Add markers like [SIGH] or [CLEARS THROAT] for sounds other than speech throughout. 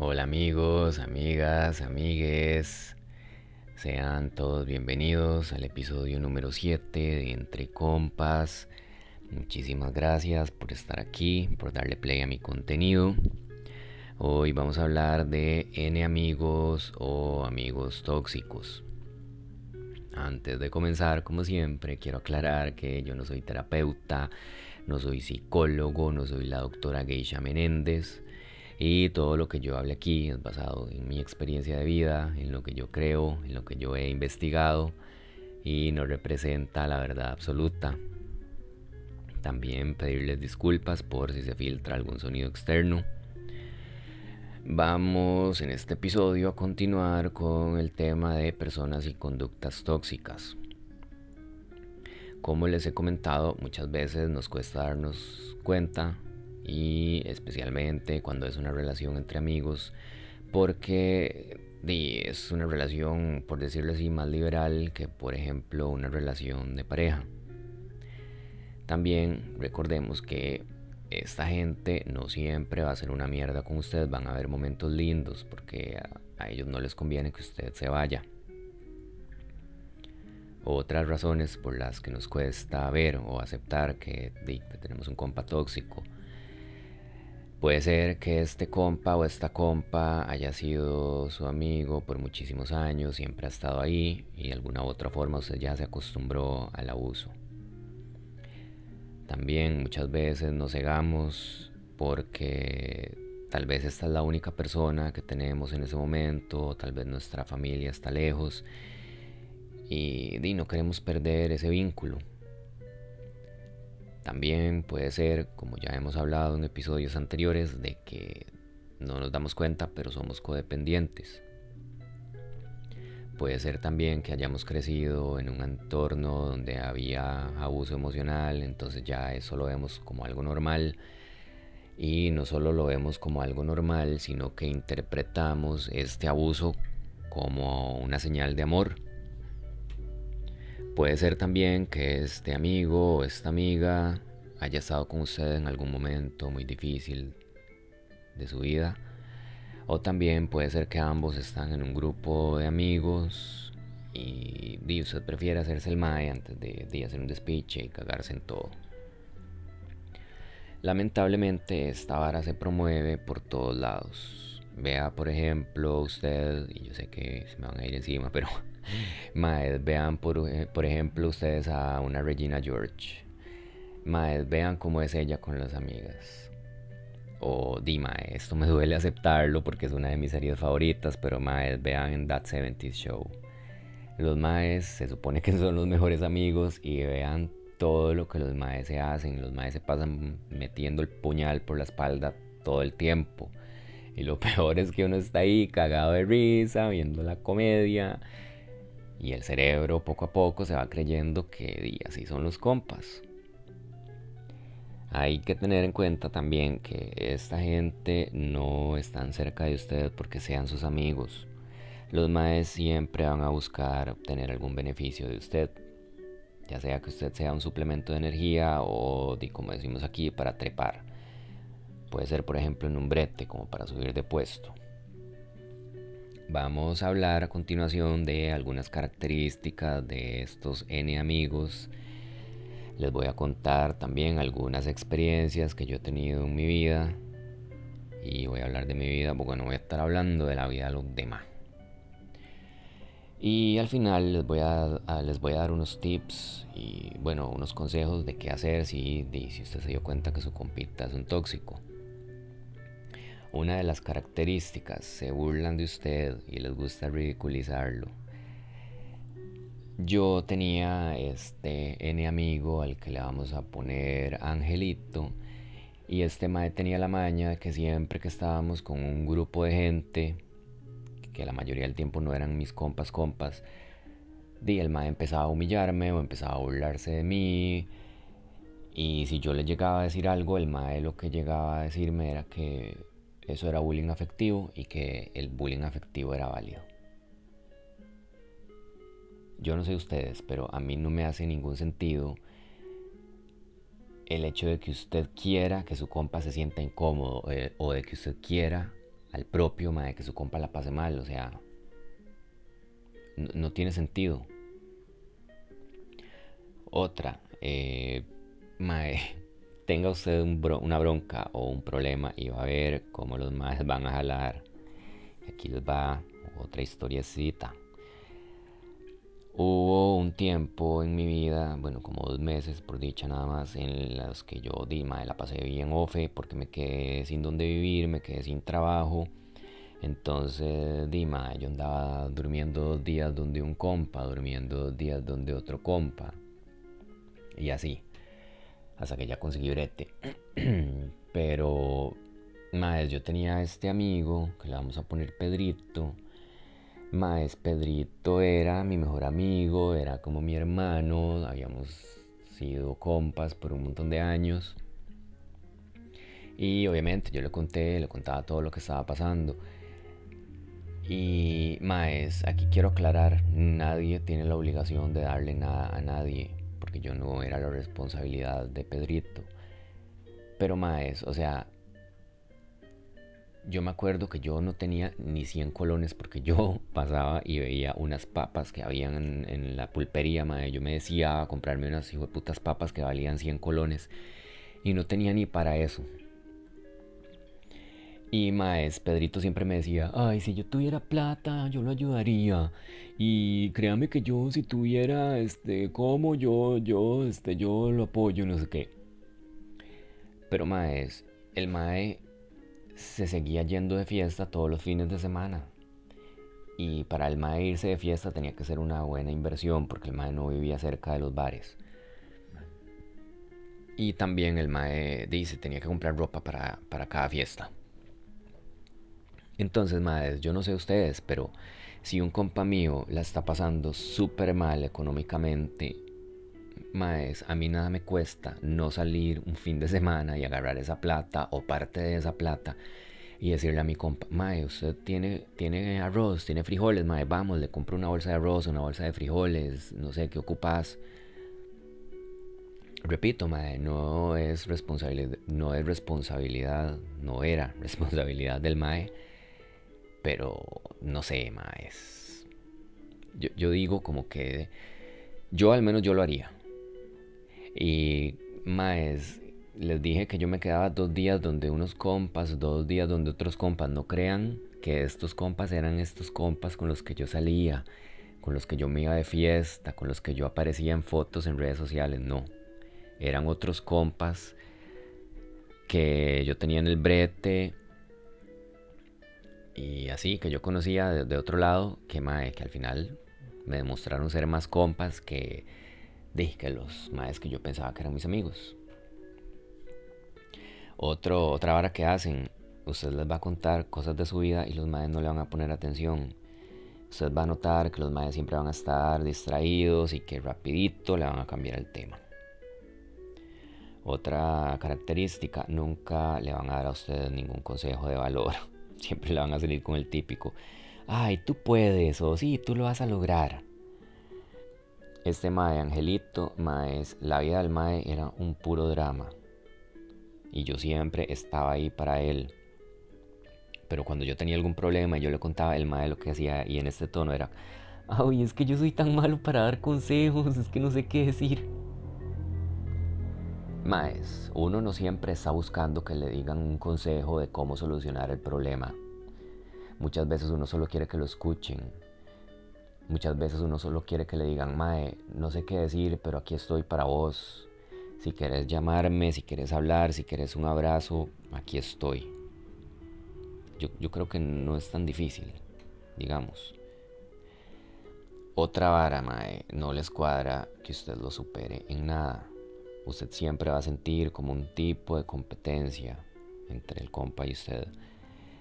Hola amigos, amigas, amigues. Sean todos bienvenidos al episodio número 7 de Entre Compas. Muchísimas gracias por estar aquí, por darle play a mi contenido. Hoy vamos a hablar de N amigos o amigos tóxicos. Antes de comenzar, como siempre, quiero aclarar que yo no soy terapeuta, no soy psicólogo, no soy la doctora Geisha Menéndez. Y todo lo que yo hable aquí es basado en mi experiencia de vida, en lo que yo creo, en lo que yo he investigado y no representa la verdad absoluta. También pedirles disculpas por si se filtra algún sonido externo. Vamos en este episodio a continuar con el tema de personas y conductas tóxicas. Como les he comentado, muchas veces nos cuesta darnos cuenta y especialmente cuando es una relación entre amigos porque es una relación, por decirlo así, más liberal que por ejemplo una relación de pareja. También recordemos que esta gente no siempre va a ser una mierda con ustedes, van a haber momentos lindos porque a, ellos no les conviene que usted se vaya. Otras razones por las que nos cuesta ver o aceptar que tenemos un compa tóxico Puede ser que este compa o esta compa haya sido su amigo por muchísimos años, siempre ha estado ahí y de alguna u otra forma usted ya se acostumbró al abuso. También muchas veces nos cegamos porque tal vez esta es la única persona que tenemos en ese momento, tal vez nuestra familia está lejos y, y no queremos perder ese vínculo. También puede ser, como ya hemos hablado en episodios anteriores, de que no nos damos cuenta pero somos codependientes. Puede ser también que hayamos crecido en un entorno donde había abuso emocional, entonces ya eso lo vemos como algo normal. Y no solo lo vemos como algo normal, sino que interpretamos este abuso como una señal de amor Puede ser también que este amigo o esta amiga haya estado con usted en algún momento muy difícil de su vida. O también puede ser que ambos están en un grupo de amigos y, usted prefiere hacerse el mae antes de, de hacer un despiche y cagarse en todo. Lamentablemente esta vara se promueve por todos lados. Vea, por ejemplo, usted, y yo sé que se me van a ir encima, pero Maed, vean por, eh, por, ejemplo ustedes a una Regina George. Maed, vean cómo es ella con las amigas. O di Maed, esto me duele aceptarlo porque es una de mis series favoritas, pero Maed, vean en That 70 Show. Los Maes se supone que [LAUGHS] son los mejores amigos y vean todo lo que los Maes se hacen. Los Maes se pasan metiendo el puñal por la espalda todo el tiempo. Y lo [LAUGHS] peor es que uno está ahí cagado de risa, viendo la comedia y el cerebro poco a poco se va creyendo que así son los compas. Hay que tener en cuenta también que esta gente no están cerca de usted porque sean sus amigos. Los maes siempre van a buscar obtener algún beneficio de usted, ya sea que usted sea un suplemento de energía o, como decimos aquí, para trepar. Puede ser, por ejemplo, en un brete, como para subir de puesto. Vamos a hablar a continuación de algunas características de estos N amigos. Les voy a contar también algunas experiencias que yo he tenido en mi vida. Y voy a hablar de mi vida porque no voy a estar hablando de la vida de los demás. Y al final les voy a, les voy a dar unos tips y bueno, unos consejos de qué hacer si, si usted se dio cuenta que su compita es un tóxico. Una de las características, se burlan de usted y les gusta ridiculizarlo. Yo tenía este N amigo al que le vamos a poner Angelito. Y este mae tenía la maña de que siempre que estábamos con un grupo de gente, que la mayoría del tiempo no eran mis compas compas, y el mae empezaba a humillarme o empezaba a burlarse de mí. Y si yo le llegaba a decir algo, el mae lo que llegaba a decirme era que eso era bullying afectivo y que el bullying afectivo era válido. Yo no sé ustedes, pero a mí no me hace ningún sentido el hecho de que usted quiera que su compa se sienta incómodo eh, o de que usted quiera al propio, mae, que su compa la pase mal, o sea, no, no tiene sentido. Otra, eh, [LAUGHS] mae, tenga usted una bronca o un problema y va a ver cómo los maes van a jalar. Aquí les va otra historiecita. Hubo un tiempo en mi vida, bueno, como dos meses por dicha nada más, en los que yo di, mae, la pasé bien ofe porque me quedé sin donde vivir, me quedé sin trabajo. Entonces, di, mae, yo andaba durmiendo dos días donde un compa, durmiendo dos días donde otro compa. Y así, hasta que ya conseguí brete. [CLEARS THROAT] Pero, mae, yo tenía este amigo, que le vamos a poner Pedrito Maes Pedrito era mi mejor amigo, era como mi hermano, habíamos sido compas por un montón de años. Y obviamente yo le conté, le contaba todo lo que estaba pasando. Y Maes, aquí quiero aclarar, nadie tiene la obligación de darle nada a nadie, porque yo no era la responsabilidad de Pedrito. Pero Maes, o sea, yo me acuerdo que yo no tenía ni 100 colones porque yo [LAUGHS] pasaba y veía unas papas que habían en, la pulpería, madre. Yo me decía a comprarme unas hijo de putas papas que valían 100 colones y no tenía ni para eso. Y maes, Pedrito siempre me decía, ay, si yo tuviera plata, yo lo ayudaría. Y créame que yo, si tuviera, este, como yo, yo, este, yo lo apoyo, no sé qué. Pero maes, el mae se seguía yendo de fiesta todos los fines de semana. Y para el mae irse de fiesta tenía que ser una buena inversión porque el mae no vivía cerca de los bares. Y también el mae dice tenía que comprar ropa para, para cada fiesta. Entonces, maes, yo no sé ustedes, pero si un compa mío la está pasando súper mal económicamente, maes, a mí nada me cuesta no salir un fin de semana y agarrar esa plata o parte de esa plata y decirle a mi compa, mae, usted tiene, tiene arroz, tiene frijoles, mae, vamos, le compro una bolsa de arroz, una bolsa de frijoles, no sé, ¿qué ocupas? Repito, mae, no es responsabilidad, no es responsabilidad, no era [LAUGHS] responsabilidad del mae, pero no sé, mae, yo, digo como que yo al menos yo lo haría. Y maes, les dije que yo me quedaba dos días donde unos compas, dos días donde otros compas. No crean que estos compas eran estos compas con los que yo salía, con los que yo me iba de fiesta, con los que yo aparecía en fotos en redes sociales. No. Eran otros compas que yo tenía en el brete y así que yo conocía de, otro lado que, mae, que al final me demostraron ser más compas que, de, que los maes que yo pensaba que eran mis amigos. Otro, otra vara que hacen, usted les va a contar cosas de su vida y los maes no le van a poner atención. Usted va a notar que los maes siempre van a estar distraídos y que rapidito le van a cambiar el tema. Otra característica, nunca le van a dar a ustedes ningún consejo de valor. [LAUGHS] Siempre le van a salir con el típico, ay, tú puedes o sí, tú lo vas a lograr. Este mae Angelito, maes, la vida del mae era un puro drama. Y yo siempre estaba ahí para él. Pero cuando yo tenía algún problema yo le contaba el mae lo que hacía y en este tono era, ay, es que yo soy tan malo para dar consejos, es que no sé qué decir. Maes, uno no siempre está buscando que le digan un consejo de cómo solucionar el problema. Muchas veces uno solo quiere que lo escuchen. Muchas veces uno solo quiere que le digan, Mae, no sé qué decir, pero aquí estoy para vos. Si quieres llamarme, si quieres hablar, si quieres un abrazo, aquí estoy. Yo, creo que no es tan difícil, digamos. Otra vara, Mae, no les cuadra que usted lo supere en nada. Usted siempre va a sentir como un tipo de competencia entre el compa y usted.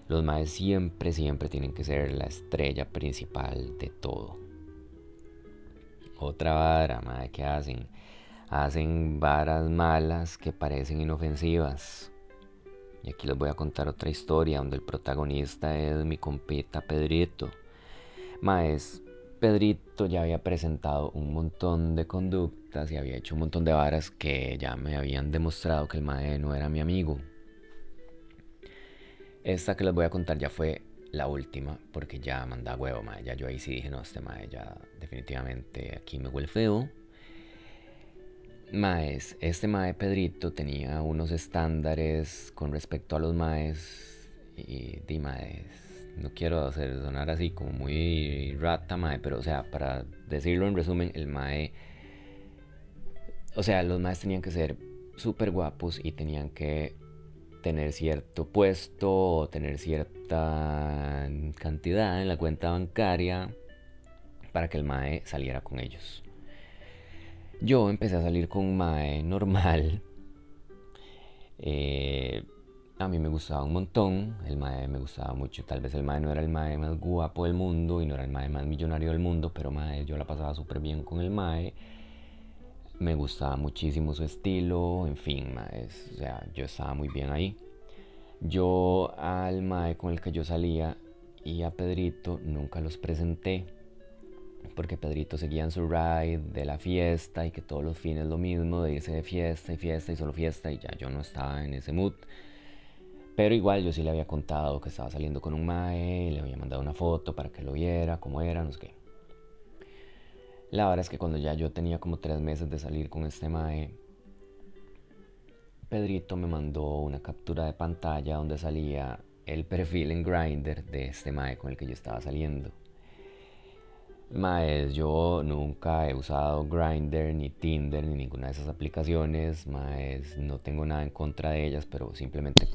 Los maes siempre, siempre tienen que ser la estrella principal de todo. Otra vara, mae, ¿qué hacen? Hacen varas malas que parecen inofensivas. Y aquí les voy a contar otra historia donde el protagonista es mi compita Pedrito. Maes, Pedrito ya había presentado un montón de conductas y había hecho un montón de varas que ya me habían demostrado que el mae no era mi amigo. Esta que les voy a contar ya fue la última, porque ya manda huevo, mae. Ya yo ahí sí dije, no, este mae ya definitivamente aquí me huele feo. Maes, este mae Pedrito tenía unos estándares con respecto a los maes y di maes, no quiero hacer sonar así como muy rata mae, pero o sea, para decirlo en resumen, el mae, o sea, los maes tenían que ser súper guapos y tenían que tener cierto puesto o tener cierta cantidad en la cuenta bancaria para que el mae saliera con ellos. Yo empecé a salir con un mae normal. [LAUGHS] Eh, a mí me gustaba un montón, el mae me gustaba mucho. Tal vez el mae no era el mae más guapo del mundo y no era el mae más millonario del mundo, pero mae, yo la pasaba súper bien con el mae. Me gustaba muchísimo su estilo, en fin, mae, o sea, yo estaba muy bien ahí. Yo al mae con el que yo salía y a Pedrito nunca los presenté porque Pedrito seguía en su ride de la fiesta y que todos los fines lo mismo, de irse de fiesta y fiesta y solo fiesta y ya yo no estaba en ese mood. Pero igual yo sí le había contado que estaba saliendo con un mae, le había mandado una foto para que lo viera, cómo era, no sé qué. La verdad es que cuando ya yo tenía como tres meses de salir con este mae, Pedrito me mandó una captura de pantalla donde salía el perfil en Grindr de este mae con el que yo estaba saliendo. Maes, yo nunca he usado Grindr, ni Tinder, ni ninguna de esas aplicaciones. Maes, no tengo nada en contra de ellas, pero simplemente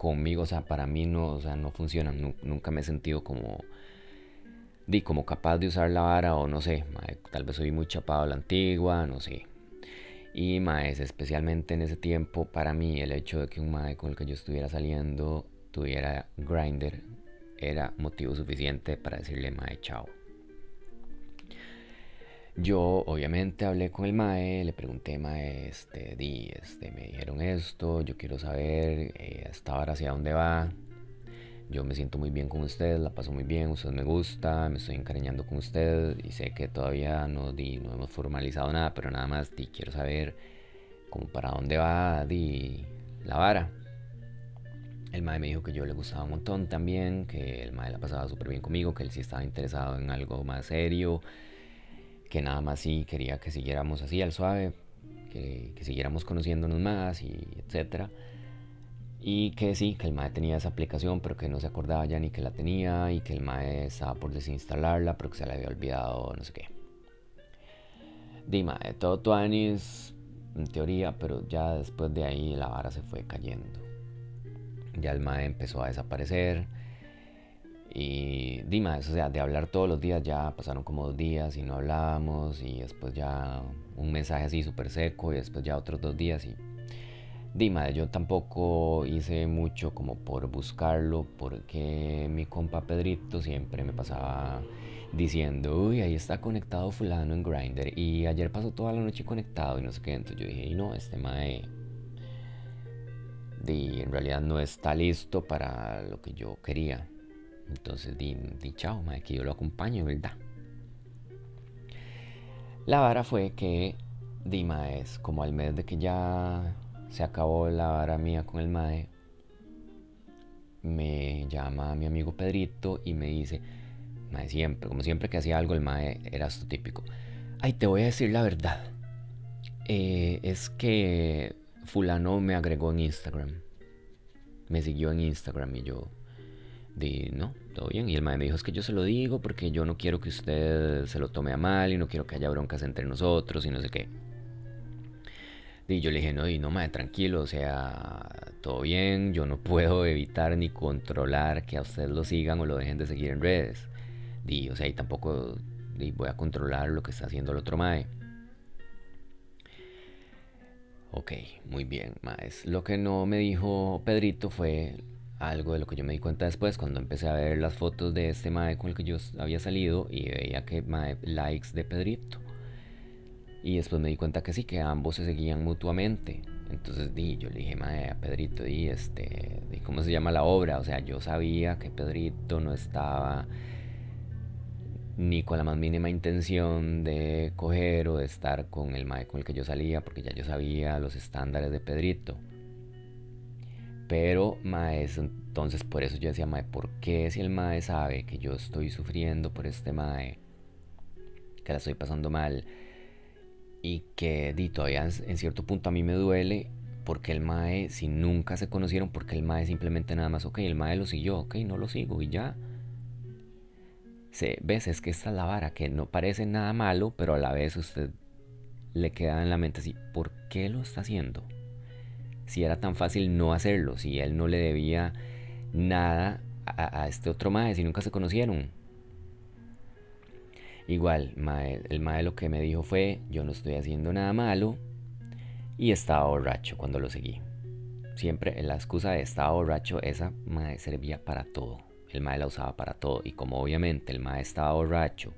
conmigo, o sea, para mí no, o sea, no funcionan. Nunca me he sentido como, di, como capaz de usar la vara o no sé. Tal vez soy muy chapado a la antigua, no sé. Y maes, especialmente en ese tiempo, para mí el hecho de que un mae con el que yo estuviera saliendo tuviera Grindr era motivo suficiente para decirle mae chao. Yo obviamente hablé con el mae, le pregunté, mae, este, di, este, me dijeron esto, yo quiero saber eh, hasta ahora hacia dónde va. Yo me siento muy bien con usted, la paso muy bien, usted me gusta, me estoy encariñando con usted y sé que todavía no, di, no hemos formalizado nada, pero nada más di, quiero saber como para dónde va di, la vara. El mae me dijo que yo le gustaba un montón también, que el mae la pasaba súper bien conmigo, que él sí estaba interesado en algo más serio, que nada más sí quería que siguiéramos así al suave, que, que siguiéramos conociéndonos más y etcétera. Y que sí, que el MAE tenía esa aplicación, pero que no se acordaba ya ni que la tenía y que el MAE estaba por desinstalarla, pero que se le había olvidado no sé qué. Dima, todo Tuanis en teoría, pero ya después de ahí la vara se fue cayendo. Ya el MAE empezó a desaparecer y Dima, o sea, de hablar todos los días ya pasaron como dos días y no hablábamos y después ya un mensaje así súper seco y después ya otros dos días y Dima, yo tampoco hice mucho como por buscarlo porque mi compa Pedrito siempre me pasaba diciendo, uy, ahí está conectado fulano en Grindr y ayer pasó toda la noche conectado y no sé qué, entonces yo dije, y no, este mae di, en realidad no está listo para lo que yo quería. Entonces di, di chao, mae, que yo lo acompaño, ¿verdad? La vara fue que di es como al mes de que ya se acabó la vara mía con el mae, me llama mi amigo Pedrito y me dice, mae, siempre, como siempre que hacía algo el mae era esto típico. Ay, te voy a decir la verdad. Eh, es que fulano me agregó en Instagram. Me siguió en Instagram y yo, di, no, todo bien. Y el mae me dijo, es que yo se lo digo porque yo no quiero que usted se lo tome a mal y no quiero que haya broncas entre nosotros y no sé qué. Y yo le dije, no, y no, mae, tranquilo, o sea, todo bien, yo no puedo evitar ni controlar que a usted lo sigan o lo dejen de seguir en redes. Y, o sea, y tampoco di, voy a controlar lo que está haciendo el otro mae. Ok, muy bien, maes. Lo que no me dijo Pedrito fue algo de lo que yo me di cuenta después cuando empecé a ver las fotos de este mae con el que yo había salido y veía que mae likes de Pedrito. Y después me di cuenta que sí, que ambos se seguían mutuamente. Entonces di, yo le dije, mae, a Pedrito, di, este, ¿cómo se llama la obra? O sea, yo sabía que Pedrito no estaba ni con la más mínima intención de coger o de estar con el mae con el que yo salía, porque ya yo sabía los estándares de Pedrito. Pero, mae, entonces por eso yo decía, mae, ¿por qué si el mae sabe que yo estoy sufriendo por este mae? Que la estoy pasando mal. Y que di, todavía en cierto punto a mí me duele. Porque el mae, si nunca se conocieron, porque el mae simplemente nada más, ok, el mae lo siguió, ok, no lo sigo y ya. Se, ves, es que esta es la vara, que no parece nada malo, pero a la vez usted le queda en la mente así, ¿por qué lo está haciendo? Si era tan fácil no hacerlo, si él no le debía nada a, este otro mae, si nunca se conocieron. Igual, el mae lo que me dijo fue, yo no estoy haciendo nada malo y estaba borracho cuando lo seguí. Siempre la excusa de estaba borracho, esa mae servía para todo. El mae la usaba para todo y como obviamente el mae estaba borracho,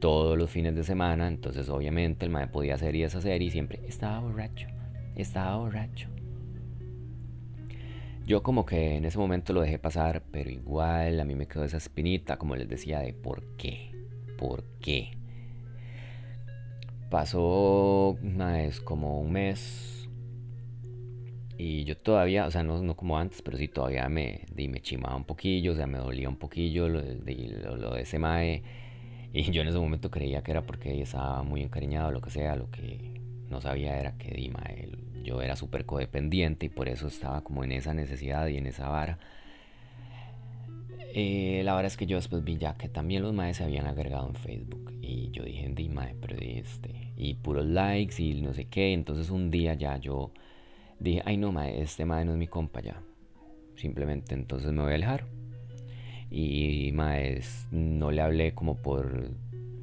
todos los fines de semana, entonces obviamente el mae podía hacer y deshacer y siempre estaba borracho, estaba borracho. Yo como que en ese momento lo dejé pasar, pero igual a mí me quedó esa espinita, como les decía, de por qué, por qué. Pasó es como un mes y yo todavía, o sea, no, no como antes, pero sí todavía me, me chimaba un poquillo, o sea, me dolía un poquillo lo, de, lo, ese mae y yo en ese momento creía que era porque estaba muy encariñado, lo que sea, lo que no sabía era que Dima, él, yo era súper codependiente y por eso estaba como en esa necesidad y en esa vara. Eh, la verdad es que yo después vi ya que también los maes se habían agregado en Facebook y yo dije, di mae, pero este, y puros likes y no sé qué, entonces un día ya yo dije, ay no mae, este mae no es mi compa ya, simplemente entonces me voy a alejar. Y maes, no le hablé como por,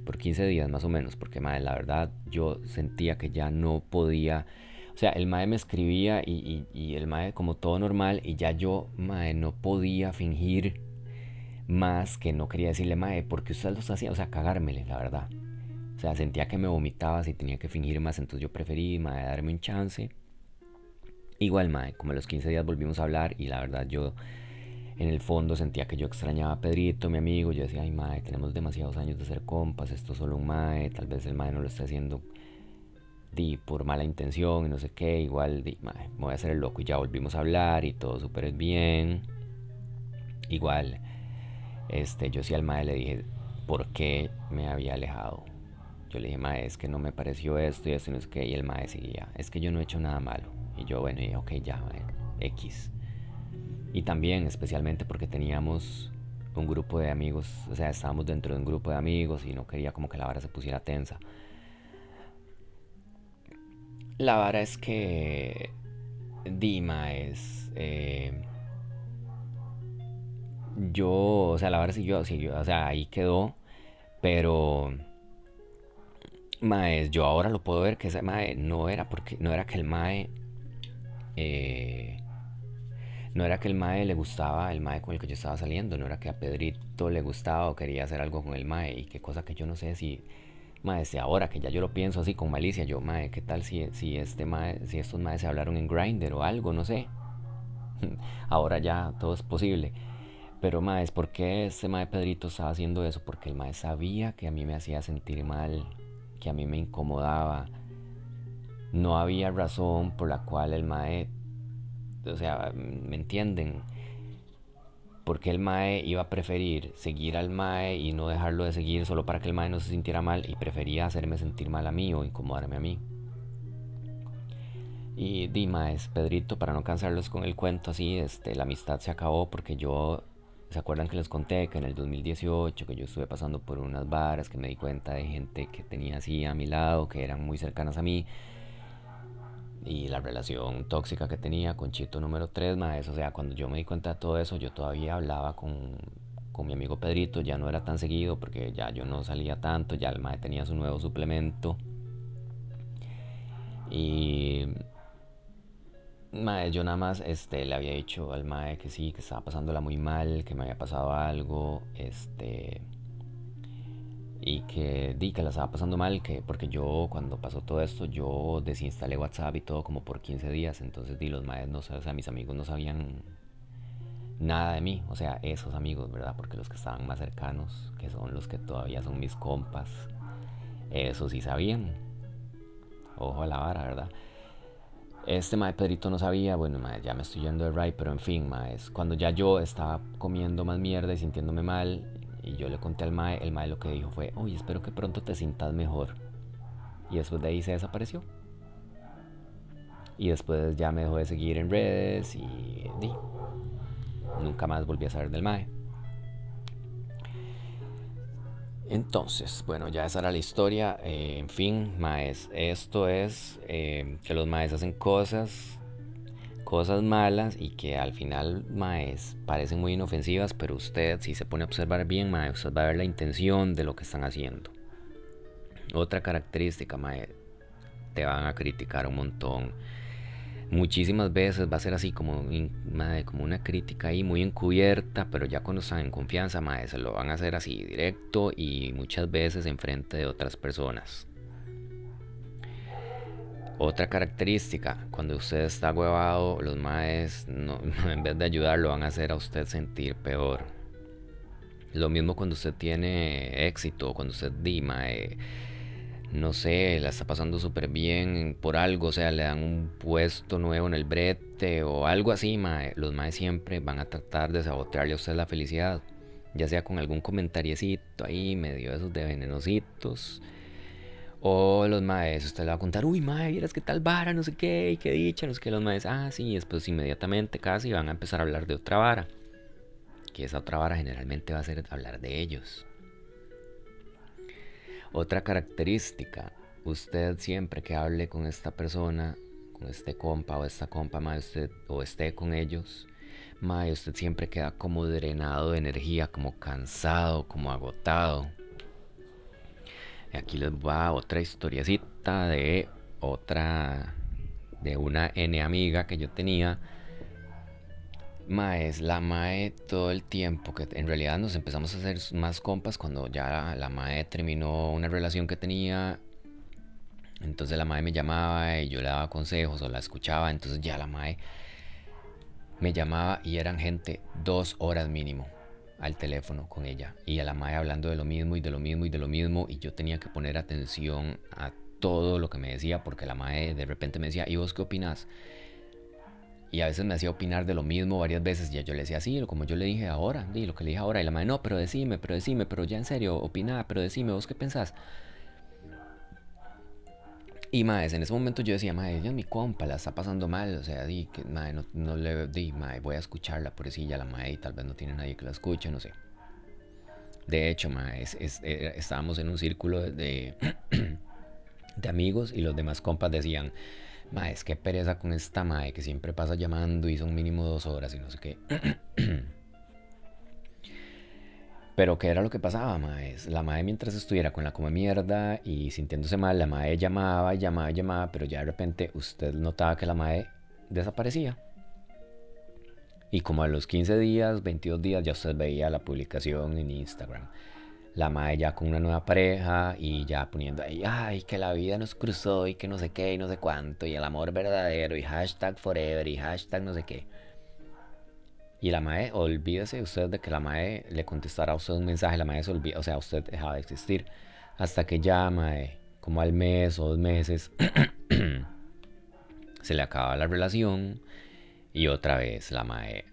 por 15 días más o menos, porque maes, la verdad yo sentía que ya no podía, o sea, el mae me escribía y, y, el mae como todo normal y ya yo, mae, no podía fingir más que no quería decirle, mae, porque usted lo está o sea, cagármele, la verdad. O sea, sentía que me vomitaba si tenía que fingir más, entonces yo preferí, mae, darme un chance. Igual, mae, como los 15 días volvimos a hablar y la verdad yo en el fondo sentía que yo extrañaba a Pedrito, mi amigo. Yo decía, ay, mae, tenemos demasiados años de ser compas, esto es solo un mae, tal vez el mae no lo esté haciendo di, por mala intención y no sé qué. Igual, di, me voy a hacer el loco y ya volvimos a hablar y todo súper bien. Igual, este, yo sí al mae le dije por qué me había alejado. Yo le dije, mae, es que no me pareció esto y esto y no sé qué. Y el mae seguía, es que yo no he hecho nada malo. Y yo, bueno, y ok, ya, mae, X. Y también, especialmente porque teníamos un grupo de amigos, o sea, estábamos dentro de un grupo de amigos y no quería como que la vara se pusiera tensa. La vara es que Dima es... Eh, yo, o sea, la vara siguió, siguió, o sea, ahí quedó, pero... Mae, yo ahora lo puedo ver que ese Mae no era porque no era que el Mae eh, no era que el mae le gustaba el mae con el que yo estaba saliendo, no era que a Pedrito le gustaba o quería hacer algo con el mae y qué cosa que yo no sé si mae desde ahora que ya yo lo pienso así con malicia, yo mae, ¿qué tal si, si este mae, si estos maes se hablaron en Grindr o algo, no sé. [LAUGHS] ahora ya todo es posible. Pero mae, ¿por qué este mae Pedrito estaba haciendo eso? Porque el mae sabía que a mí me hacía sentir mal, que a mí me incomodaba. No había razón por la cual el mae o sea, ¿me entienden? Porque el Mae iba a preferir seguir al Mae y no dejarlo de seguir solo para que el Mae no se sintiera mal y prefería hacerme sentir mal a mí o incomodarme a mí. Y di Maes, Pedrito, para no cansarlos con el cuento así, este, la amistad se acabó porque yo, ¿se acuerdan que les conté que en el 2018 que yo estuve pasando por unas varas, que me di cuenta de gente que tenía así a mi lado, que eran muy cercanas a mí? Y la relación tóxica que tenía con Chito número 3, más, o sea, cuando yo me di cuenta de todo eso, yo todavía hablaba con, con mi amigo Pedrito, ya no era tan seguido porque ya yo no salía tanto, ya el mae tenía su nuevo suplemento. Y mae, yo nada más este, le había dicho al mae que sí, que estaba pasándola muy mal, que me había pasado algo, este y que di que la estaba pasando mal, que porque yo cuando pasó todo esto yo desinstalé WhatsApp y todo como por 15 días, entonces di los maestros, no, o sea, mis amigos no sabían nada de mí, o sea, esos amigos, ¿verdad? Porque los que estaban más cercanos, que son los que todavía son mis compas, eso sí sabían. Ojo a la vara, ¿verdad? Este mae Pedrito no sabía, bueno, mae, ya me estoy yendo de Ray, pero en fin, mae, cuando ya yo estaba comiendo más mierda y sintiéndome mal, y yo le conté al mae, el mae lo que dijo fue, oye, espero que pronto te sientas mejor. Y después de ahí se desapareció. Y después ya me dejó de seguir en redes y, di, nunca más volví a saber del mae. Entonces, bueno, ya esa era la historia. Eh, en fin, maes, esto es eh, que los maes hacen cosas, cosas malas y que al final, maes, parecen muy inofensivas, pero usted, si se pone a observar bien, maes, usted va a ver la intención de lo que están haciendo. Otra característica, maes, te van a criticar un montón muchísimas veces va a ser así como, como una crítica ahí muy encubierta, pero ya cuando están en confianza, madre, se lo van a hacer así directo y muchas veces en frente de otras personas. Otra característica, cuando usted está huevado, los maes, no, [LAUGHS] en vez de ayudarlo, van a hacer a usted sentir peor. Lo mismo cuando usted tiene éxito, cuando usted dima, eh, no sé, la está pasando súper bien por algo, o sea, le dan un puesto nuevo en el brete o algo así, mae. los maes siempre van a tratar de sabotearle a usted la felicidad, ya sea con algún comentariecito ahí, medio esos de venenositos. O los maes, usted le va a contar, uy, mae, vieras qué tal vara, no sé qué, y qué dicha, no sé qué, los maes, ah, sí, y después inmediatamente casi van a empezar a hablar de otra vara. Que esa otra vara generalmente va a ser hablar de ellos. Otra característica, usted siempre que hable con esta persona, con este compa o esta compa, usted, o esté con ellos, usted siempre queda como drenado de energía, como cansado, como agotado. Aquí les va otra historiecita de otra, de una N amiga que yo tenía Mae, es la Mae todo el tiempo, que en realidad nos empezamos a hacer más compas cuando ya la, Mae terminó una relación que tenía. Entonces la Mae me llamaba y yo le daba consejos o la escuchaba. Entonces ya la Mae me llamaba y eran gente dos horas mínimo al teléfono con ella. Y a la Mae hablando de lo mismo y de lo mismo y de lo mismo. Y yo tenía que poner atención a todo lo que me decía porque la Mae de repente me decía, ¿y vos qué opinas? Y a veces me hacía opinar de lo mismo varias veces. Y yo le decía, sí, como yo le dije ahora, di lo que le dije ahora. Y la madre, no, pero decime, pero decime, pero ya en serio, opina, pero decime, vos qué pensás. Y madre, en ese momento yo decía, madre, ella es mi compa, la está pasando mal. O sea, di, que, madre, no, le, di, madre, voy a escucharla, ya la madre, y tal vez no tiene nadie que la escuche, no sé. De hecho, madre, estábamos en un círculo de, [CLEARS THROAT] de amigos y los demás compas decían, Ma, es que pereza con esta mae que siempre pasa llamando y son mínimo dos horas y no sé qué. [CLEARS THROAT] Pero ¿qué era lo que pasaba, mae? La mae mientras estuviera con la come mierda y sintiéndose mal, la mae llamaba y llamaba y llamaba, pero ya de repente usted notaba que la mae desaparecía. Y como a los 15 días, 22 días, ya usted veía la publicación en Instagram la madre ya con una nueva pareja y ya poniendo ahí, ay, que la vida nos cruzó y que no sé qué y no sé cuánto, y el amor verdadero y hashtag forever y hashtag no sé qué. Y la mae, olvídese usted de que la mae le contestara a usted un mensaje, la mae se olvida, o sea, usted dejaba de existir. Hasta que ya, mae, como al mes o dos meses, [CLEARS THROAT] se le acaba la relación y otra vez la mae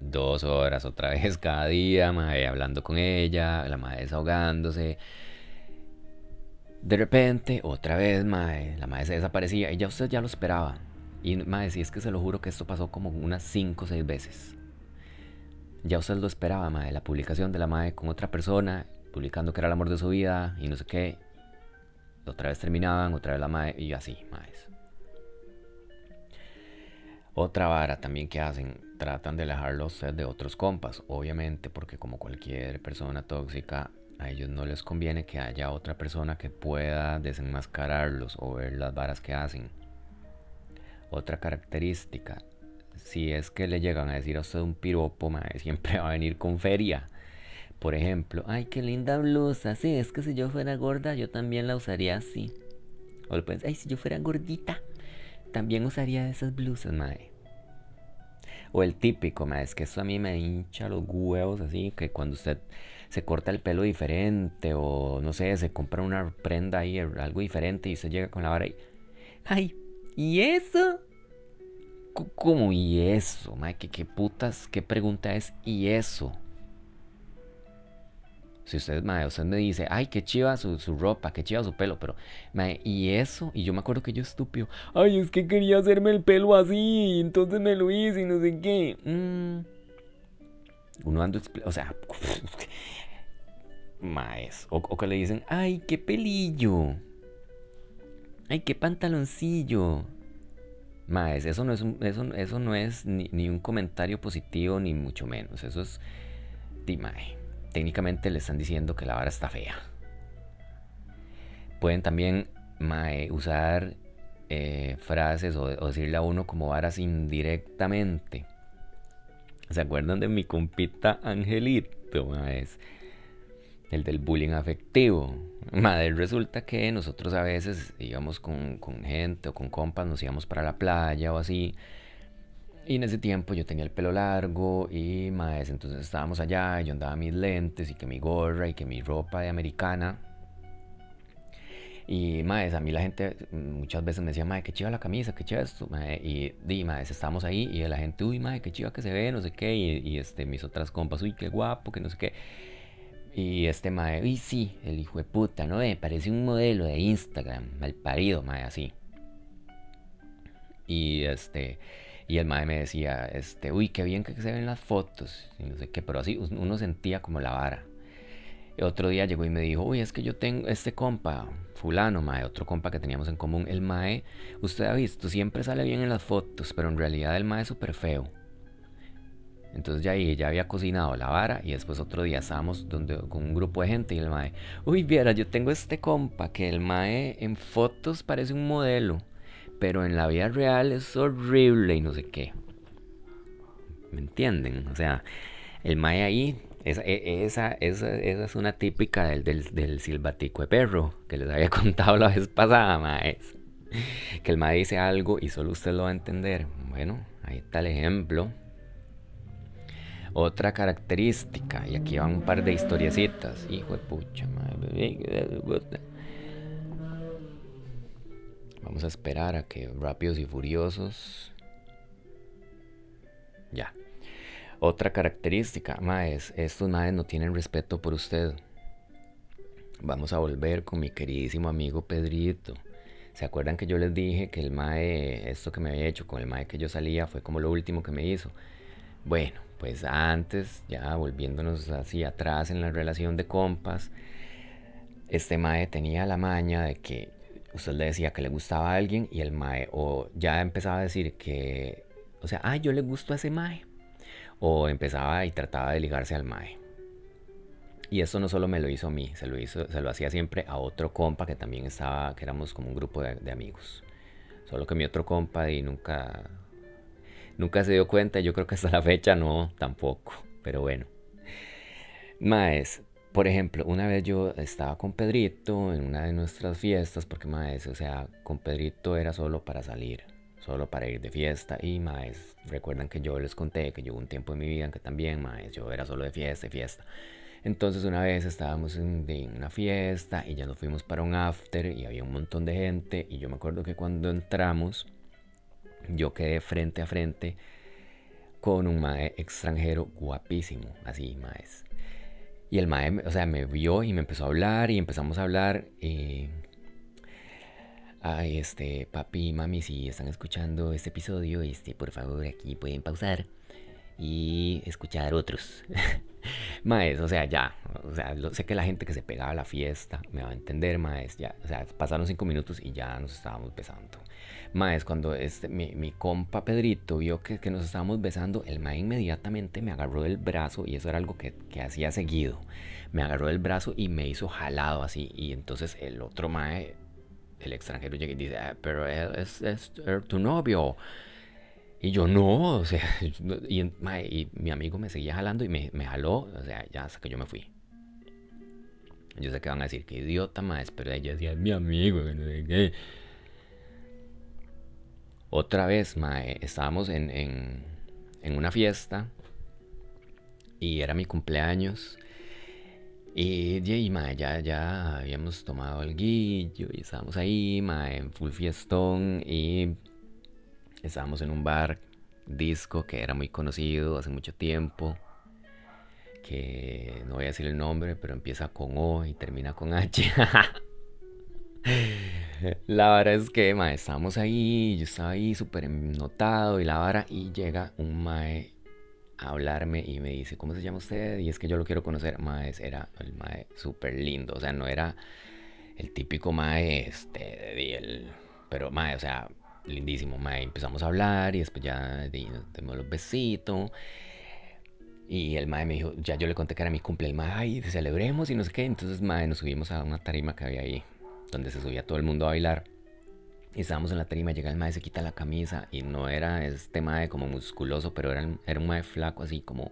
dos horas otra [LAUGHS] vez cada día, mae, hablando con ella, la madre desahogándose. De repente, otra vez, mae, la madre se desaparecía y ya usted ya lo esperaba. Y mae, si es que se lo juro que esto pasó como unas 5 o 6 veces. Ya usted lo esperaba, mae, la publicación de la madre con otra persona, publicando que era el amor de su vida y no sé qué. Otra vez terminaban, otra vez la madre y así, mae. Otra vara también que hacen, tratan de alejarlo usted de otros compas, obviamente, porque como cualquier persona tóxica, a ellos no les conviene que haya otra persona que pueda desenmascararlos o ver las varas que hacen. Otra característica, si es que le llegan a decir a usted un piropo, [LAUGHS] siempre va a venir con feria. Por ejemplo, ay, qué linda blusa. Sí, es que si yo fuera gorda, yo también la usaría así. O le pueden decir, ay, si yo fuera gordita, también usaría esas blusas, mae. O el típico, mae, es que eso a mí me hincha los huevos así, que cuando usted se corta el pelo diferente o no sé, se compra una prenda ahí, algo diferente y usted llega con la vara y... ¡Ay! ¿Y eso? ¿Cómo y eso? Mae, ¿qué, ¿qué, putas, qué pregunta es y eso? Si usted, mae, usted me dice, ay, qué chiva su, su, ropa, qué chiva su pelo, pero, mae, y eso, y yo me acuerdo que yo estúpido, ay, es que quería hacerme el pelo así, entonces me lo hice y no sé qué. Mm. Uno ando, o sea, [LAUGHS] maes, o, o que le dicen, ay, qué pelillo, ay, qué pantaloncillo. Maes, eso no es, eso, eso no es ni, ni, un comentario positivo, ni mucho menos. Eso es. Di, mae. Técnicamente le están diciendo que la vara está fea. Pueden también mae, usar eh, frases o, o, decirle a uno como varas indirectamente. ¿Se acuerdan de mi compita Angelito? Maes? El del bullying afectivo. [LAUGHS] Madre, resulta que nosotros a veces íbamos con, con, gente o con compas, nos íbamos para la playa o así. Y en ese tiempo yo tenía el pelo largo y maes, entonces estábamos allá, y yo andaba mis lentes y que mi gorra y que mi ropa de americana. Y maes, a mí la gente muchas veces me decía, mae, qué chiva la camisa, qué chiva esto. Y di, maes, estábamos ahí y la gente, uy, mae, qué chiva que se ve, no sé qué. Y, y este, mis otras compas, uy, qué guapo, que no sé qué. Y este mae, y sí, el hijo de puta, ¿no? Eh, parece un modelo de Instagram, mal parido, mae, así. Y este, y el mae me decía, este, uy, qué bien que se ven las fotos, y no sé qué, pero así uno sentía como la vara. Otro día llegó y me dijo, uy, es que yo tengo este compa, fulano, mae, otro compa que teníamos en común, el mae, usted ha visto, siempre sale bien en las fotos, pero en realidad el mae es súper feo. Entonces ya ahí ya había cocinado la vara y después otro día estábamos donde, con un grupo de gente y el mae, uy, viera, yo tengo este compa que el mae en fotos parece un modelo, pero en la vida real es horrible y no sé qué. ¿Me entienden? O sea, el mae ahí, esa, esa, esa, esa es una típica del, del, del, silbatico de perro que les había [LAUGHS] contado la vez pasada, mae. Que el mae dice algo y solo usted lo va a entender. Bueno, ahí está el ejemplo. Otra característica, y aquí van un par de historiecitas. Hijo de pucha, madre. Vamos a esperar a que Rápidos y Furiosos. Ya. Otra característica, maes, estos maes no tienen respeto por usted. Vamos a volver con mi queridísimo amigo Pedrito. ¿Se acuerdan que yo les dije que el mae, esto que me había hecho con el mae que yo salía, fue como lo último que me hizo? Bueno, pues antes, ya volviéndonos así atrás en la relación de compas, este mae tenía la maña de que usted le decía que le gustaba a alguien y el mae o ya empezaba a decir que, o sea, ah, yo le gusto a ese mae. O empezaba y trataba de ligarse al mae. Y esto no solo me lo hizo a mí, se lo, hizo, se lo hacía siempre a otro compa que también estaba, que éramos como un grupo de, de amigos. Solo que mi otro compa y nunca, nunca se dio cuenta, yo creo que hasta la fecha no, tampoco, pero bueno. Maes, por ejemplo, una vez yo estaba con Pedrito en una de nuestras fiestas, porque maes, o sea, con Pedrito era solo para salir, solo para ir de fiesta. Y maes, recuerdan que yo les conté que yo un tiempo en mi vida en que también, maes, yo era solo de fiesta y fiesta. Entonces una vez estábamos en, en, una fiesta y ya nos fuimos para un after y había un montón de gente y yo me acuerdo que cuando entramos yo quedé frente a frente con un mae extranjero guapísimo, así maes. Y el mae, o sea, me vio y me empezó a hablar y empezamos a hablar. Ay, este, papi mami, si están escuchando este episodio, este, por favor, aquí pueden pausar y escuchar otros. [LAUGHS] maes, o sea, ya, o sea, sé que la gente que se pegaba a la fiesta me va a entender, maes, ya, o sea, pasaron cinco minutos y ya nos estábamos besando. Maes, cuando este, mi, mi compa Pedrito vio que, que, nos estábamos besando, el mae inmediatamente me agarró del brazo y eso era algo que, que hacía seguido. Me agarró del brazo y me hizo jalado así y entonces el otro mae, el extranjero llega y dice, ah, pero es, es, es tu novio. Y yo no, o sea, [LAUGHS] y, mi amigo me seguía jalando y me, me, jaló, o sea, ya hasta que yo me fui. Yo sé que van a decir que idiota, más, pero ella decía, es mi amigo, no sé qué. Otra vez, mae, estábamos en, en, en, una fiesta y era mi cumpleaños. Y, y ya, ya habíamos tomado el guillo y estábamos ahí, mae, en full fiestón y Estábamos en un bar disco que era muy conocido hace mucho tiempo. Que no voy a decir el nombre, pero empieza con O y termina con H. [LAUGHS] La vara es que, mae, estábamos ahí, yo estaba ahí súper notado y la vara, y llega un mae a hablarme y me dice, ¿cómo se llama usted? Y es que yo lo quiero conocer. Mae, era el mae súper lindo, o sea, no era el típico mae, este, el, pero mae, o sea, lindísimo, mae. Empezamos a hablar y después ya dimos los besitos. Y el mae me dijo, ya yo le conté que era mi cumple, el mae, ay, celebremos y no sé qué. Entonces, mae, nos subimos a una tarima que había ahí, donde se subía todo el mundo a bailar. Y estábamos en la tarima, llega el mae, se quita la camisa y no era este mae como musculoso, pero era, era un mae flaco así como...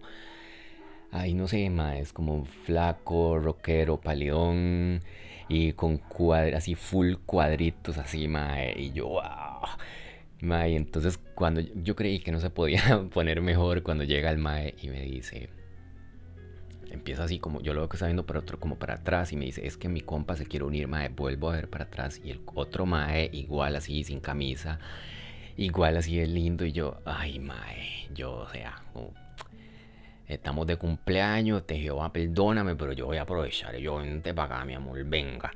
Ay, no sé, mae, es como flaco, rockero, paleón y con cuadras, así full cuadritos así, mae. Y yo, wow. Mae, entonces cuando yo creí que no se podía [LAUGHS] poner mejor cuando llega el mae y me dice, empieza así como yo lo veo que está viendo para otro como para atrás y me dice es que mi compa se quiere unir mae vuelvo a ver para atrás y el otro mae igual así sin camisa igual así de lindo y yo ay mae yo o sea estamos de cumpleaños te Jehová perdóname pero yo voy a aprovechar yo vente para acá mi amor venga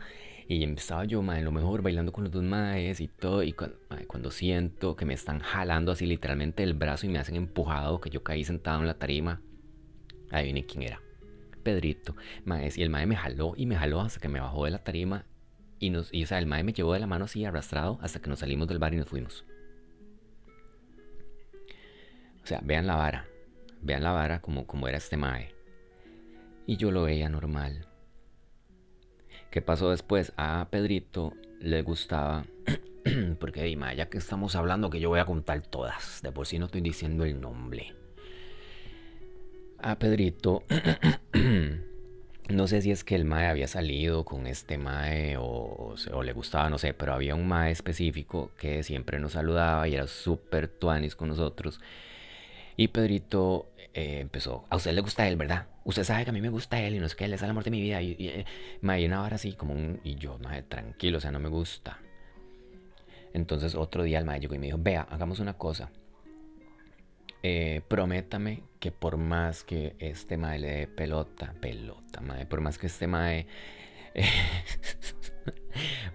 y empezaba yo, mae, lo mejor bailando con los dos maes y todo. Y cuando, siento que me están jalando así literalmente el brazo y me hacen empujado, que yo caí sentado en la tarima, adivinen quién era. Pedrito, maes, y el mae me jaló y me jaló hasta que me bajó de la tarima y nos, y o sea, el mae me llevó de la mano así arrastrado hasta que nos salimos del bar y nos fuimos. O sea, vean la vara, vean la vara como, como era este mae. Y yo lo veía normal. ¿Qué pasó después? A Pedrito le gustaba, [CLEARS THROAT] porque dime, ya que estamos hablando que yo voy a contar todas, de por sí no estoy diciendo el nombre a Pedrito, [CLEARS THROAT] no sé si es que el Mae había salido con este Mae o, o, le gustaba, no sé, pero había un Mae específico que siempre nos saludaba y era súper tuanis con nosotros. Y Pedrito eh, empezó, a usted le gusta él, ¿verdad? Usted sabe que a mí me gusta él y no es que él es el amor de mi vida. Y, y, mae, una hora así como un... Y yo, mae, tranquilo, o sea, no me gusta. Entonces otro día el mae llegó y me dijo, vea, hagamos una cosa eh, prométame que por más que este mae le dé pelota, pelota, mae, por más que este mae, [LAUGHS] eh,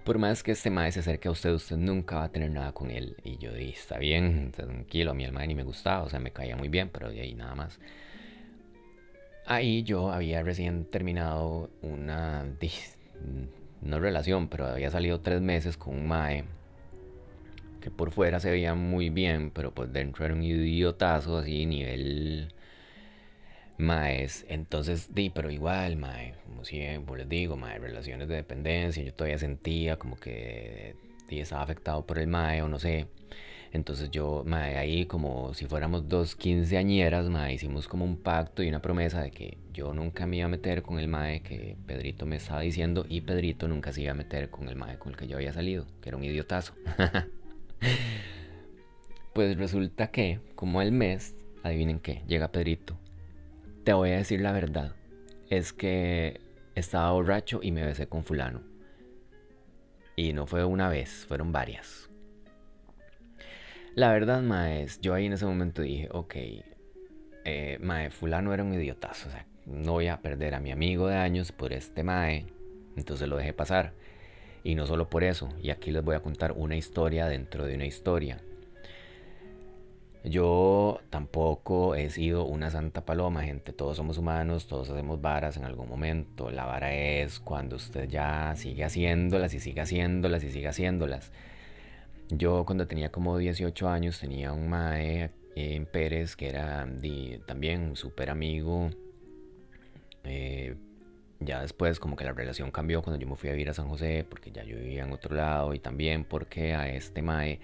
por más que este mae se acerque a usted, usted nunca va a tener nada con él. Y yo dije, está bien, tranquilo, a mí el mae ni me gustaba, o sea, me caía muy bien, pero de ahí nada más. Ahí yo había recién terminado una, no relación, pero había salido tres meses con un mae que por fuera se veía muy bien, pero pues dentro era un idiotazo así, nivel maes. Entonces, di, pero igual, mae, como siempre les digo, mae, relaciones de dependencia, yo todavía sentía como que di, estaba afectado por el mae o no sé. Entonces yo, mae, ahí como si fuéramos dos quinceañeras, mae, hicimos como un pacto y una promesa de que yo nunca me iba a meter con el mae que Pedrito me estaba diciendo y Pedrito nunca se iba a meter con el mae con el que yo había salido, que era un idiotazo. [LAUGHS] Pues resulta que, como el mes, adivinen qué, llega Pedrito. Te voy a decir la verdad. Es que estaba borracho y me besé con fulano. Y no fue una vez, fueron varias. La verdad, maes, yo ahí en ese momento dije, ok, eh, mae, fulano era un idiotazo. O sea, no voy a perder a mi amigo de años por este mae. Entonces lo dejé pasar. Y no solo por eso, y aquí les voy a contar una historia dentro de una historia. Yo tampoco he sido una santa paloma, gente. Todos somos humanos, todos hacemos varas en algún momento. La vara es cuando usted ya sigue haciéndolas y sigue haciéndolas y sigue haciéndolas. Yo cuando tenía como 18 años tenía un mae en Pérez que era también un súper amigo. Eh, ya después como que la relación cambió cuando yo me fui a vivir a San José porque ya yo vivía en otro lado y también porque a este mae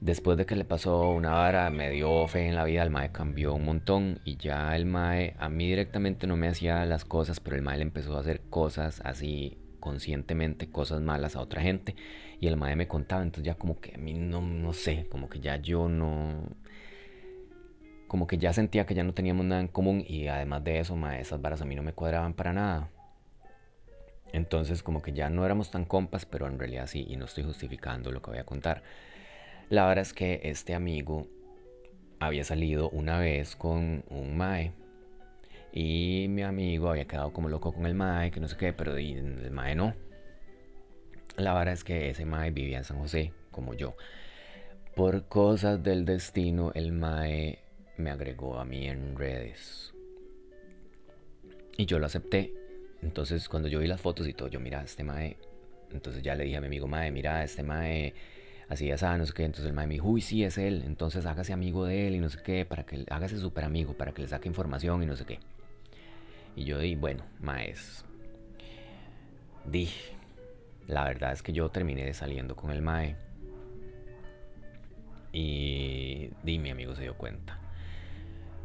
después de que le pasó una vara me dio fe en la vida, el mae cambió un montón y ya el mae a mí directamente no me hacía las cosas, pero el mae le empezó a hacer cosas así conscientemente, cosas malas a otra gente y el mae me contaba, entonces ya como que a mí no, no sé, como que ya yo no como que ya sentía que ya no teníamos nada en común y además de eso, ma, esas varas a mí no me cuadraban para nada. Entonces como que ya no éramos tan compas, pero en realidad sí, y no estoy justificando lo que voy a contar. La verdad es que este amigo había salido una vez con un mae. Y mi amigo había quedado como loco con el mae, que no sé qué, pero el mae no. La verdad es que ese mae vivía en San José, como yo. Por cosas del destino, el mae me agregó a mí en redes. Y yo lo acepté. Entonces, cuando yo vi las fotos y todo, yo, mira, este mae. Entonces ya le dije a mi amigo, mae, mira, este mae así ya no sé qué. Entonces el mae me dijo, uy, sí, es él. Entonces hágase amigo de él y no sé qué, para que hágase súper amigo, para que le saque información y no sé qué. Y yo di, bueno, maes. Di, la verdad es que yo terminé saliendo con el mae. Y di, mi amigo se dio cuenta.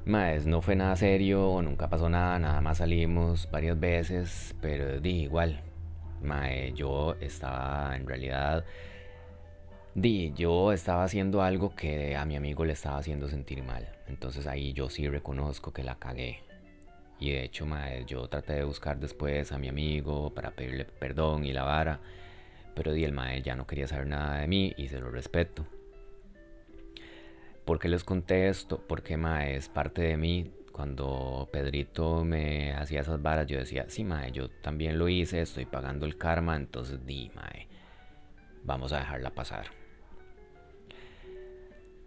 Maes, no fue nada serio, nunca pasó nada, nada más salimos varias veces, pero di igual. Mae, yo estaba en realidad Di, yo estaba haciendo algo que a mi amigo le estaba haciendo sentir mal. Entonces ahí yo sí reconozco que la cagué. Y de hecho, mae, yo traté de buscar después a mi amigo para pedirle perdón y la vara. Pero di, el mae ya no quería saber nada de mí y se lo respeto. ¿Por qué les conté esto? Porque mae es parte de mí. Cuando Pedrito me hacía esas varas, yo decía, sí, mae, yo también lo hice, estoy pagando el karma, entonces di, mae, vamos a dejarla pasar.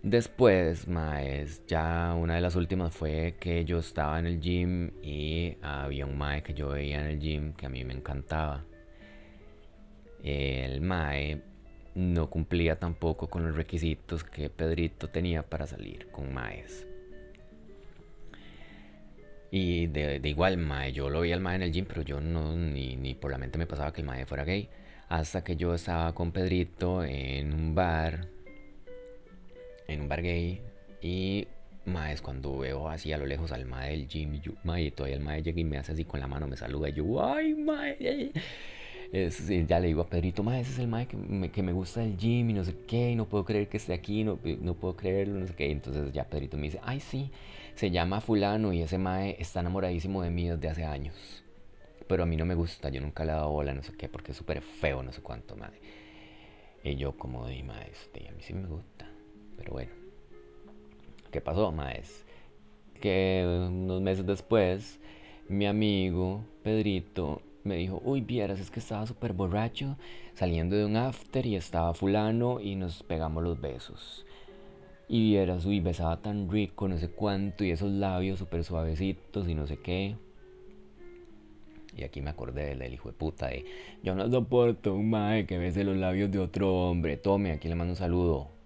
Después, maes, ya una de las últimas fue que yo estaba en el gym y había un mae que yo veía en el gym que a mí me encantaba. El mae no cumplía tampoco con los requisitos que Pedrito tenía para salir con maes. Y de, igual, mae, yo lo veía al mae en el gym, pero yo no, ni, ni por la mente me pasaba que el mae fuera gay. Hasta que yo estaba con Pedrito en un bar en un bar gay y más cuando veo así a lo lejos al mae del gym, yo, mae, todavía el mae llega y me hace así con la mano, me saluda y yo, ay, mae. Ya le digo a Pedrito, mae, ese es el mae que me, que me gusta del gym y no sé qué, y no puedo creer que esté aquí, no, no puedo creerlo, no sé qué. Entonces ya Pedrito me dice, ay, sí, se llama Fulano y ese mae está enamoradísimo de mí desde hace años. Pero a mí no me gusta, yo nunca le he dado bola, no sé qué, porque es súper feo, no sé cuánto, mae. Y yo como de, mae, este, a mí sí me gusta, pero bueno. ¿Qué pasó, maes? Que unos meses después, mi amigo Pedrito me dijo, uy, vieras, es que estaba súper borracho saliendo de un after y estaba fulano y nos pegamos los besos. Y vieras, uy, besaba tan rico, no sé cuánto, y esos labios súper suavecitos y no sé qué. Y aquí me acordé del, hijo de puta de, yo no soporto un mae que bese los labios de otro hombre. Tome, aquí le mando un saludo.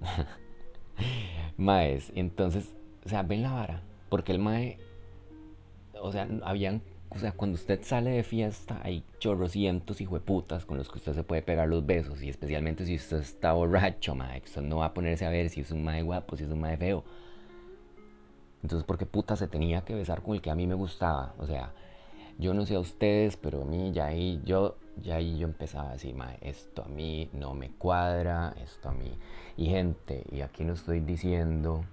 [LAUGHS] Maes, entonces, o sea, ven la vara. Porque el mae, o sea, habían, o sea, cuando usted sale de fiesta hay chorrocientos putas con los que usted se puede pegar los besos. Y especialmente si usted está borracho, mae, usted no va a ponerse a ver si es un mae guapo, si es un mae feo. Entonces, ¿por qué puta se tenía que besar con el que a mí me gustaba? O sea, yo no sé a ustedes, pero a mí ya ahí yo ya ahí yo empezaba a decir, mae, esto a mí no me cuadra, esto a mí. Y gente, y aquí no estoy diciendo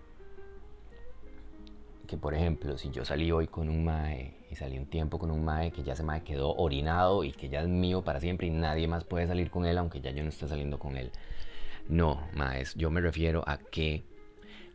que, por ejemplo, si yo salí hoy con un mae y salí un tiempo con un mae que ya se mae quedó orinado y que ya es mío para siempre y nadie más puede salir con él, aunque ya yo no esté saliendo con él. No, maes, yo me refiero a que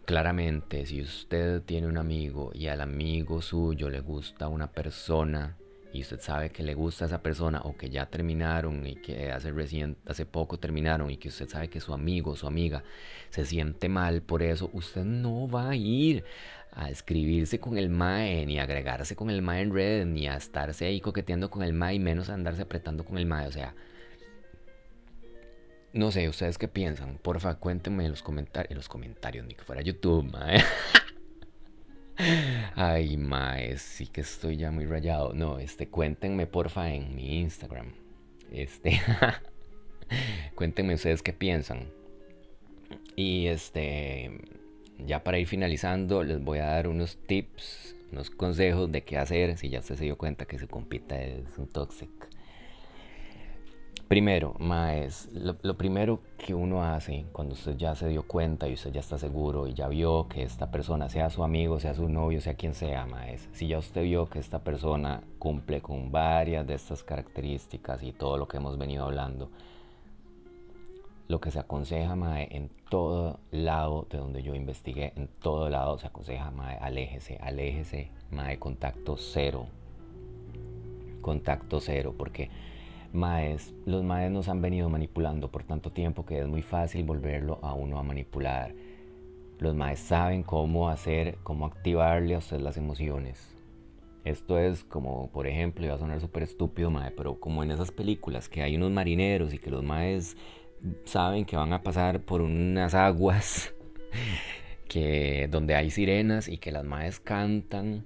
claramente si usted tiene un amigo y al amigo suyo le gusta una persona y usted sabe que le gusta a esa persona o que ya terminaron y que hace recién, hace poco terminaron y que usted sabe que su amigo o su amiga se siente mal por eso, usted no va a ir a escribirse con el mae, ni a agregarse con el mae en redes, ni a estarse ahí coqueteando con el mae, y menos a andarse apretando con el mae, o sea, no sé, ¿ustedes qué piensan? Porfa, cuéntenme en los comentarios, en los comentarios, ni que fuera YouTube, mae. [LAUGHS] Ay, mae, sí que estoy ya muy rayado. No, este, cuéntenme porfa en mi Instagram. Este, [LAUGHS] cuéntenme ustedes qué piensan. Y este, ya para ir finalizando, les voy a dar unos tips, unos consejos de qué hacer si ya usted se dio cuenta que su compita es un toxic. Primero, lo, lo, primero que uno hace cuando usted ya se dio cuenta y usted ya está seguro y ya vio que esta persona, sea su amigo, sea su novio, sea quien sea, Maes, si ya usted vio que esta persona cumple con varias de estas características y todo lo que hemos venido hablando, lo que se aconseja, mae, en todo lado de donde yo investigué, en todo lado se aconseja, mae, aléjese, aléjese, mae, contacto cero. Contacto cero, porque maes, los maes nos han venido manipulando por tanto tiempo que es muy fácil volverlo a uno a manipular. Los maes saben cómo hacer, cómo activarle a usted las emociones. Esto es como, por ejemplo, iba a sonar súper estúpido, mae, pero como en esas películas que hay unos marineros y que los maes saben que van a pasar por unas aguas [LAUGHS] que donde hay sirenas y que las maes cantan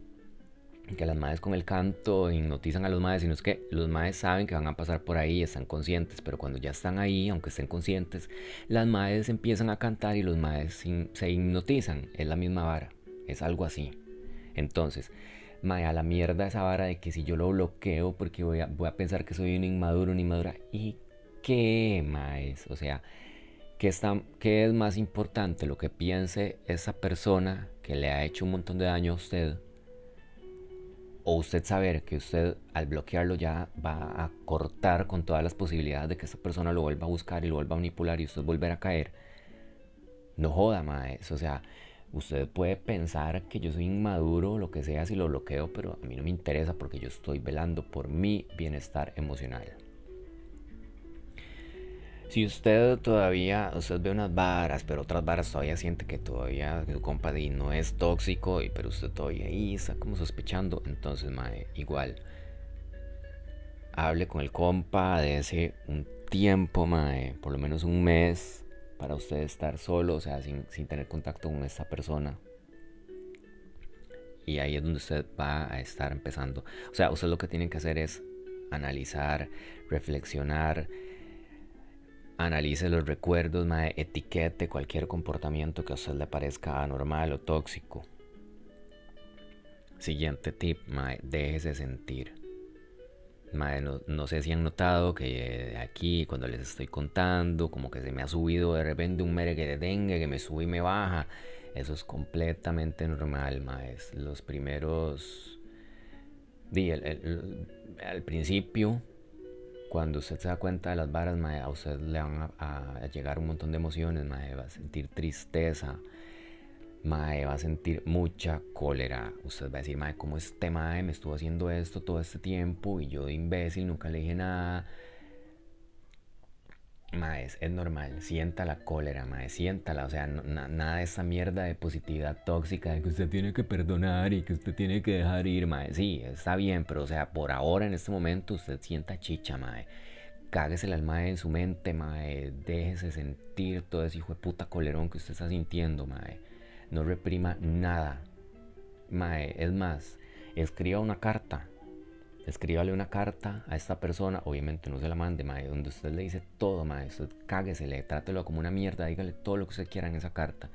que las madres con el canto hipnotizan a los madres, sino es que los madres saben que van a pasar por ahí, están conscientes, pero cuando ya están ahí, aunque estén conscientes, las madres empiezan a cantar y los madres se hipnotizan, es la misma vara, es algo así. Entonces, mae, a la mierda esa vara de que si yo lo bloqueo porque voy a, voy a pensar que soy un inmaduro, una inmadura, ¿y qué, maes? O sea, ¿qué, está, ¿qué es más importante? Lo que piense esa persona que le ha hecho un montón de daño a usted o usted saber que usted al bloquearlo ya va a cortar con todas las posibilidades de que esa persona lo vuelva a buscar y lo vuelva a manipular y usted volver a caer. No joda, maes. O sea, usted puede pensar que yo soy inmaduro o lo que sea si lo bloqueo, pero a mí no me interesa porque yo estoy velando por mi bienestar emocional. Si usted todavía, usted ve unas varas, pero otras varas todavía siente que todavía su compa no es tóxico, y, pero usted todavía ahí está como sospechando, entonces, mae, igual. Hable con el compa de ese un tiempo, mae, por lo menos un mes, para usted estar solo, o sea, sin, sin tener contacto con esta persona. Y ahí es donde usted va a estar empezando. O sea, usted lo que tiene que hacer es analizar, reflexionar, Analice los recuerdos, mae, etiquete cualquier comportamiento que a usted le parezca anormal o tóxico. Siguiente tip, mae, déjese sentir. Mae, no, sé si han notado que aquí, cuando les estoy contando, como que se me ha subido de repente un merengue de dengue que me sube y me baja. Eso es completamente normal, mae. Los primeros. Al principio cuando usted se da cuenta de las varas, a usted le van a, llegar un montón de emociones, mae, va a sentir tristeza, mae, va a sentir mucha cólera. Usted va a decir, mae, ¿cómo este mae me estuvo haciendo esto todo este tiempo? Y yo de imbécil nunca le dije nada. Maes, es normal, sienta la cólera, mae, siéntala, o sea, nada de esa mierda de positividad tóxica de que usted tiene que perdonar y que usted tiene que dejar ir, mae, sí, está bien, pero o sea, por ahora en este momento usted sienta chicha, mae, cáguese el alma en su mente, mae, déjese sentir todo ese hijo de puta colerón que usted está sintiendo, mae, no reprima nada, mae, es más, escriba una carta, escríbale una carta a esta persona, obviamente no se la mande, mae, donde usted le dice todo, mae, usted cáguesele, trátelo como una mierda, dígale todo lo que usted quiera en esa carta.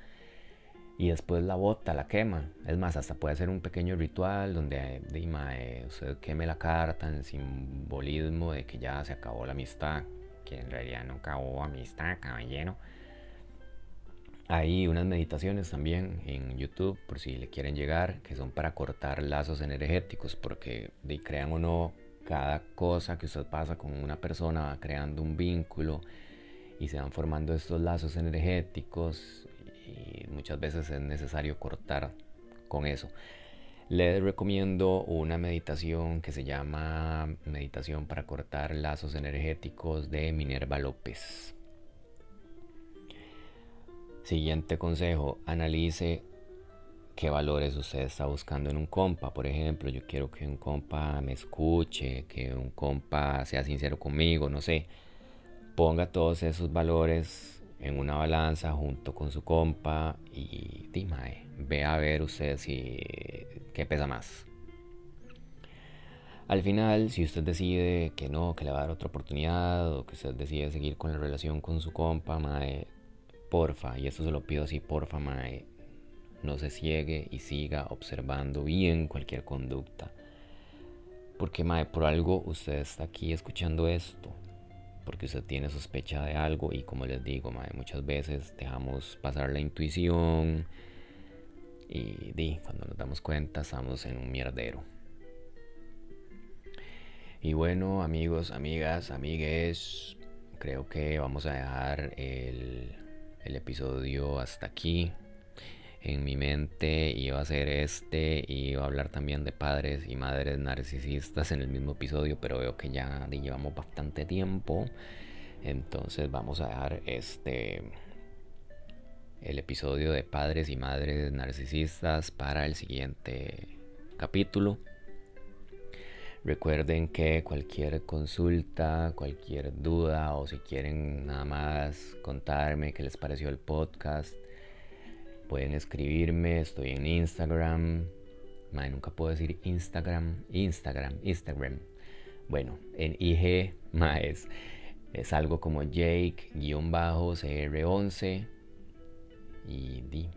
Y después la bota, la quema. Es más, hasta puede hacer un pequeño ritual donde mae, usted queme la carta en simbolismo de que ya se acabó la amistad, que en realidad no acabó amistad, caballero. Hay unas meditaciones también en YouTube, por si le quieren llegar, que son para cortar lazos energéticos, porque de crean o no, cada cosa que usted pasa con una persona va creando un vínculo y se van formando estos lazos energéticos y muchas veces es necesario cortar con eso. Les recomiendo una meditación que se llama Meditación para cortar lazos energéticos de Minerva López. Siguiente consejo, analice qué valores usted está buscando en un compa. Por ejemplo, yo quiero que un compa me escuche, que un compa sea sincero conmigo, no sé. Ponga todos esos valores en una balanza junto con su compa y dime, ve a ver usted si qué pesa más. Al final, si usted decide que no, que le va a dar otra oportunidad o que usted decide seguir con la relación con su compa, mae, porfa, y esto se lo pido así, porfa, mae, no se ciegue y siga observando bien cualquier conducta. Porque, mae, por algo usted está aquí escuchando esto. Porque usted tiene sospecha de algo y como les digo, mae, muchas veces dejamos pasar la intuición y di, cuando nos damos cuenta estamos en un mierdero. Y bueno, amigos, amigas, amigues, creo que vamos a dejar el, el episodio hasta aquí. En mi mente iba a ser este y iba a hablar también de padres y madres narcisistas en el mismo episodio, pero veo que ya llevamos bastante tiempo. Entonces vamos a dejar este el episodio de padres y madres narcisistas para el siguiente capítulo. Recuerden que cualquier consulta, cualquier duda o si quieren nada más contarme qué les pareció el podcast, pueden escribirme. Estoy en Instagram. nunca puedo decir Instagram. Instagram, Instagram. Bueno, en IG, más es algo como Jake-CR11. Y di,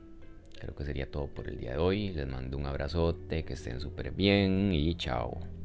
creo que sería todo por el día de hoy. Les mando un abrazote, que estén súper bien y chao.